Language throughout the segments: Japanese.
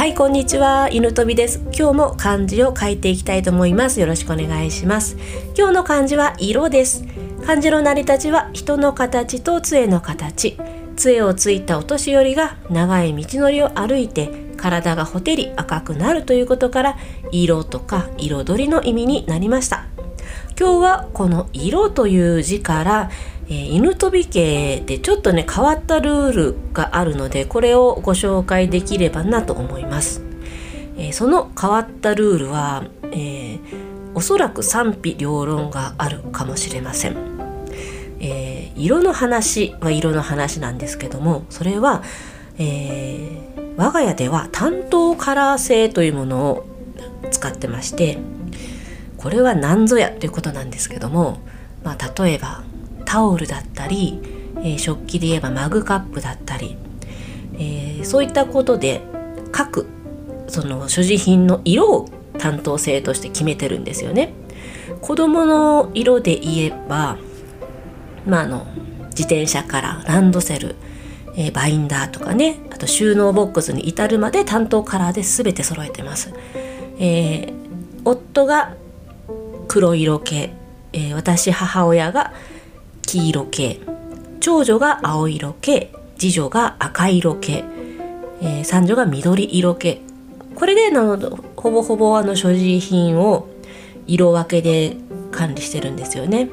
はいこんにちは。犬飛びです。今日も漢字を書いていきたいと思います。よろしくお願いします。今日の漢字は色です。漢字の成り立ちは人の形と杖の形。杖をついたお年寄りが長い道のりを歩いて体がほてり赤くなるということから色とか彩りの意味になりました。今日はこの色という字からえー、犬飛び系でちょっとね変わったルールがあるのでこれをご紹介できればなと思います、えー、その変わったルールは、えー、おそらく賛否両論があるかもしれません、え色の話は色の話なんですけどもそれは、え我が家では担当カラー製というものを使ってましてこれは何ぞやということなんですけども、まあ、例えばタオルだったり、えー、食器で言えばマグカップだったり、えー、そういったことで各その所持品の色を担当性として決めてるんですよね。子供の色で言えば、まあ、あの自転車からランドセル、えー、バインダーとかねあと収納ボックスに至るまで担当カラーで全て揃えてます。えー、夫が黒色系、えー、私母親が黄色系長女が青色系次女が赤色系、えー、三女が緑色系これでのほぼほぼあの所持品を色分けで管理してるんですよね。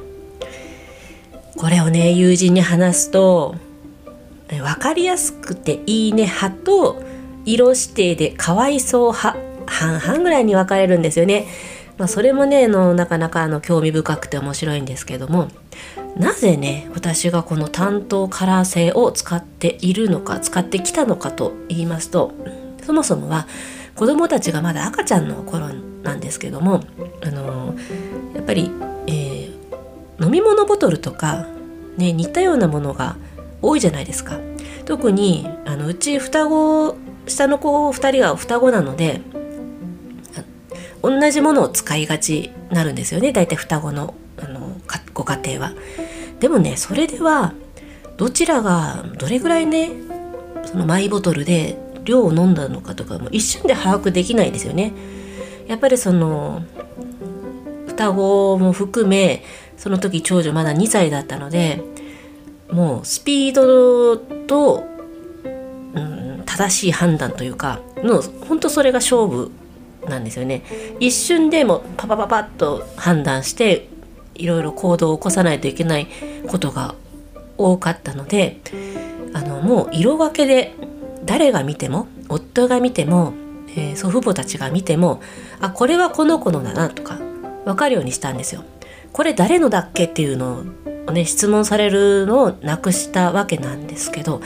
これをね友人に話すと分かりやすくていいね派と色指定でかわいそう派半々ぐらいに分かれるんですよね。まあ、それもねのなかなかあの興味深くて面白いんですけどもなぜね私がこの担当カラー製を使っているのか使ってきたのかと言いますとそもそもは子供たちがまだ赤ちゃんの頃なんですけどもあのやっぱり、えー、飲み物ボトルとか、ね、似たようなものが多いじゃないですか。特にあのうち双子下の子2人が双子なので同じものを使いがちなるんですよね大体双子のあのご家庭は。でもねそれではどちらがどれぐらいねそのマイボトルで量を飲んだのかとかも一瞬で把握できないですよね。やっぱりその双子も含めその時長女まだ2歳だったのでもうスピードと、うん、正しい判断というかの本当それが勝負なんですよね。一瞬でもパパパパッと判断していろいろ行動を起こさないといけないことが多かったのであのもう色分けで誰が見ても夫が見ても、えー、祖父母たちが見てもあこれはこの子のだなとか分かるようにしたんですよ。これ誰のだっけっていうのをね質問されるのをなくしたわけなんですけど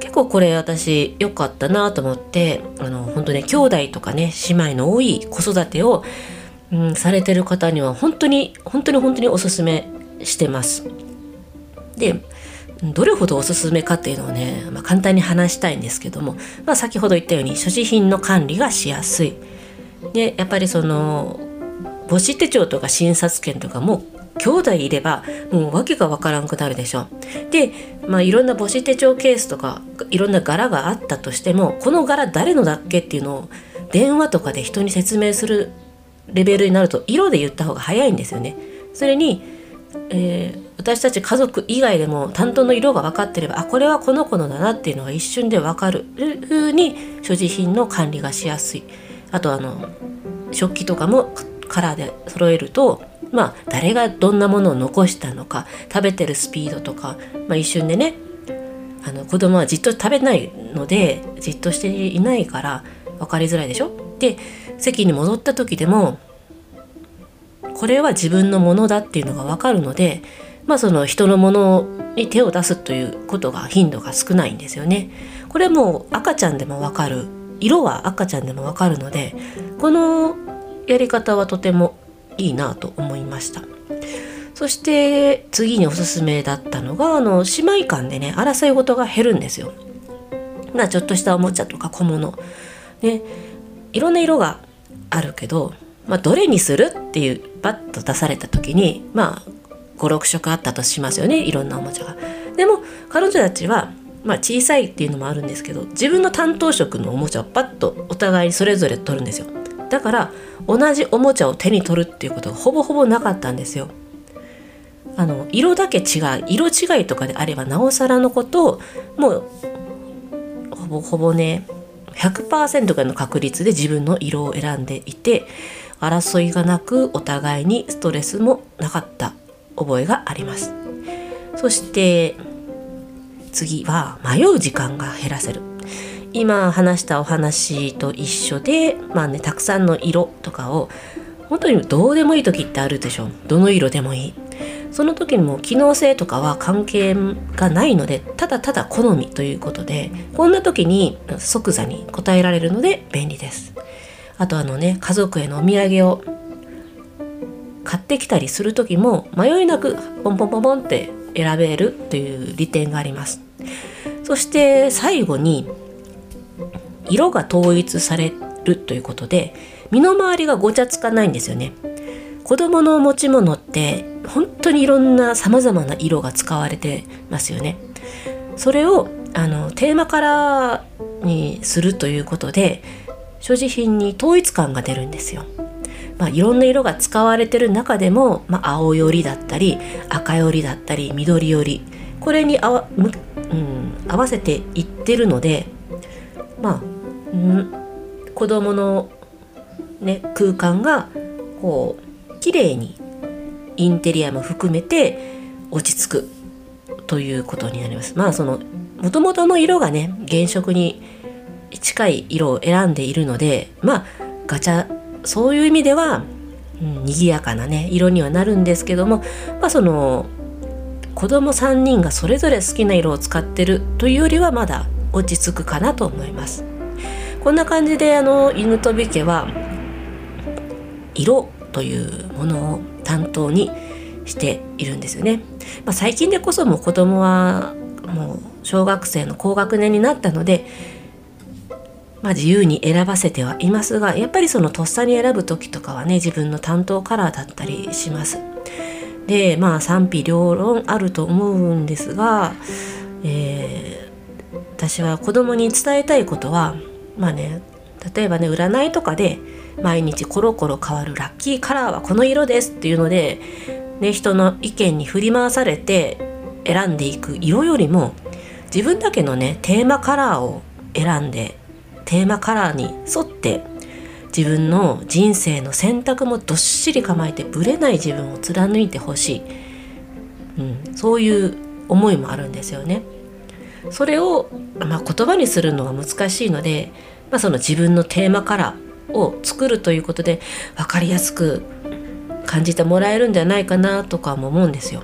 結構これ私良かったなと思ってあの本当ね兄弟とかね姉妹の多い子育てをうん、されてる方には本当に本当に本当におすすめしてます。でどれほどおすすめかっていうのをね、まあ、簡単に話したいんですけども、まあ、先ほど言ったように所持品の管理がしやすい。でやっぱりその母子手帳とか診察券とかも兄弟いればもう訳がわからんくなるでしょ。で、まあ、いろんな母子手帳ケースとかいろんな柄があったとしてもこの柄誰のだっけっていうのを電話とかで人に説明するレベルになると色で言った方が早いんですよね。それに、えー、私たち家族以外でも担当の色が分かってればあこれはこの子のだなっていうのが一瞬で分かるふうに所持品の管理がしやすい。あとあの食器とかもカラーで揃えるとまあ誰がどんなものを残したのか食べてるスピードとか、まあ、一瞬でねあの子供はじっと食べないのでじっとしていないから分かりづらいでしょ？で席に戻った時でもこれは自分のものだっていうのが分かるのでまあその人のものに手を出すということが頻度が少ないんですよね。これも赤ちゃんでも分かる色は赤ちゃんでも分かるのでこのやり方はとてもいいなと思いました。そして次におすすめだったのがあの姉妹間でね争い事が減るんですよ。まあちょっとしたおもちゃとか小物。ね、いろんな色があるけど、まあ、どれにするっていうパッと出された時にまあ56色あったとしますよねいろんなおもちゃが。でも彼女たちはまあ小さいっていうのもあるんですけど自分の担当色のおもちゃをパッとお互いにそれぞれ取るんですよだから同じおもちゃを手に取るっていうことがほぼほぼなかったんですよ。あの色だけ違う色違いとかであればなおさらのことをもうほぼほぼね100%ぐらいの確率で自分の色を選んでいて争いがなくお互いにストレスもなかった覚えがあります。そして次は迷う時間が減らせる。今話したお話と一緒でまあねたくさんの色とかを本当にどうでもいい時ってあるでしょ。どの色でもいい。その時にも機能性とかは関係がないのでただただ好みということでこんな時に即座に答えられるので便利です。あとあのね家族へのお土産を買ってきたりする時も迷いなくポンポンポンポンって選べるという利点があります。そして最後に色が統一されるということで身の回りがごちゃつかないんですよね。子供の持ち物って本当にいろんなさまざまな色が使われてますよね。それをあのテーマカラーにするということで所持品に統一感が出るんですよ。まあ、いろんな色が使われてる中でも、まあ、青よりだったり赤よりだったり緑よりこれに合わ,、うん、合わせていってるのでまあ、子供のね空間がこう綺麗にインテリアも含めて落ち着くということになります。まあその元々の色がね原色に近い色を選んでいるのでまあガチャそういう意味では、うん、賑やかなね色にはなるんですけどもまあその子供3人がそれぞれ好きな色を使ってるというよりはまだ落ち着くかなと思います。こんな感じであの犬飛び家は色というものを担当にしているんですよね。まあ、最近でこそもう子供はもう小学生の高学年になったのでまあ、自由に選ばせてはいますがやっぱりそのとっさに選ぶ時とかはね自分の担当カラーだったりします。でまあ賛否両論あると思うんですが、えー、私は子供に伝えたいことはまあね例えばね占いとかで毎日コロコロ変わるラッキーカラーはこの色ですっていうので、ね、人の意見に振り回されて選んでいく色よりも自分だけのねテーマカラーを選んでテーマカラーに沿って自分の人生の選択もどっしり構えてぶれない自分を貫いてほしい、うん、そういう思いもあるんですよね。それを、まあ、言葉にするのは難しいので、まあ、その自分のテーマカラーを作るということで分かりやすく感じてもらえるんじゃないかなとかも思うんですよ。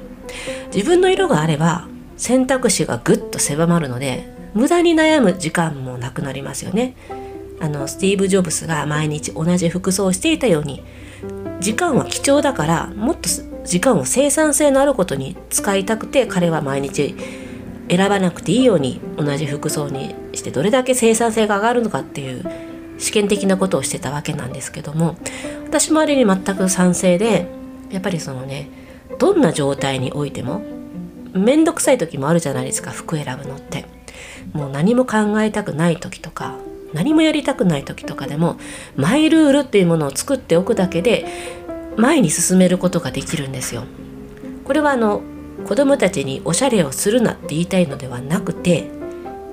自分の色があれば選択肢がぐっと狭まるので無駄に悩む時間もなくなりますよね。あのスティーブ・ジョブスが毎日同じ服装をしていたように時間は貴重だからもっと時間を生産性のあることに使いたくて彼は毎日選ばなくていいように同じ服装にしてどれだけ生産性が上がるのかっていう試験的なことをしてたわけなんですけども私もあれに全く賛成でやっぱりそのねどんな状態においても面倒くさい時もあるじゃないですか服選ぶのって。もう何も考えたくない時とか何もやりたくない時とかでもマイルールっていうものを作っておくだけで前に進めることができるんですよ。これはあの子供たちにおしゃれをするなって言いたいのではなくて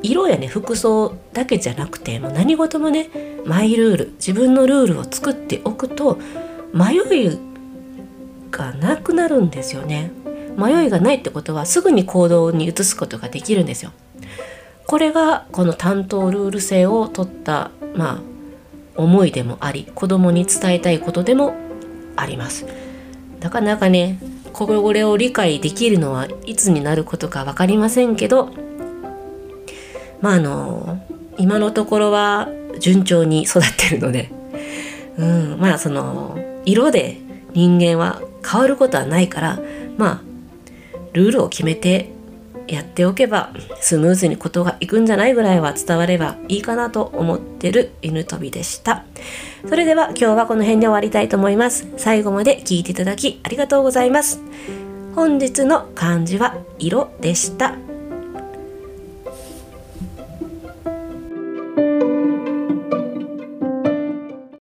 色やね服装だけじゃなくてもう何事もねマイルール自分のルールを作っておくと迷いがなくなるんですよね。迷いがないってことはすぐに行動に移すことができるんですよ。これがこの担当ルール性を取ったまあ思いでもあり子供に伝えたいことでもありますなかなかねこれを理解できるのはいつになることか分かりませんけどまああの今のところは順調に育ってるので、うん、まあその色で人間は変わることはないからまあルールを決めてやっておけばスムーズにことがいくんじゃないぐらいは伝わればいいかなと思ってる犬飛びでした。それでは今日はこの辺で終わりたいと思います。最後まで聞いていただきありがとうございます。本日の漢字は色でした。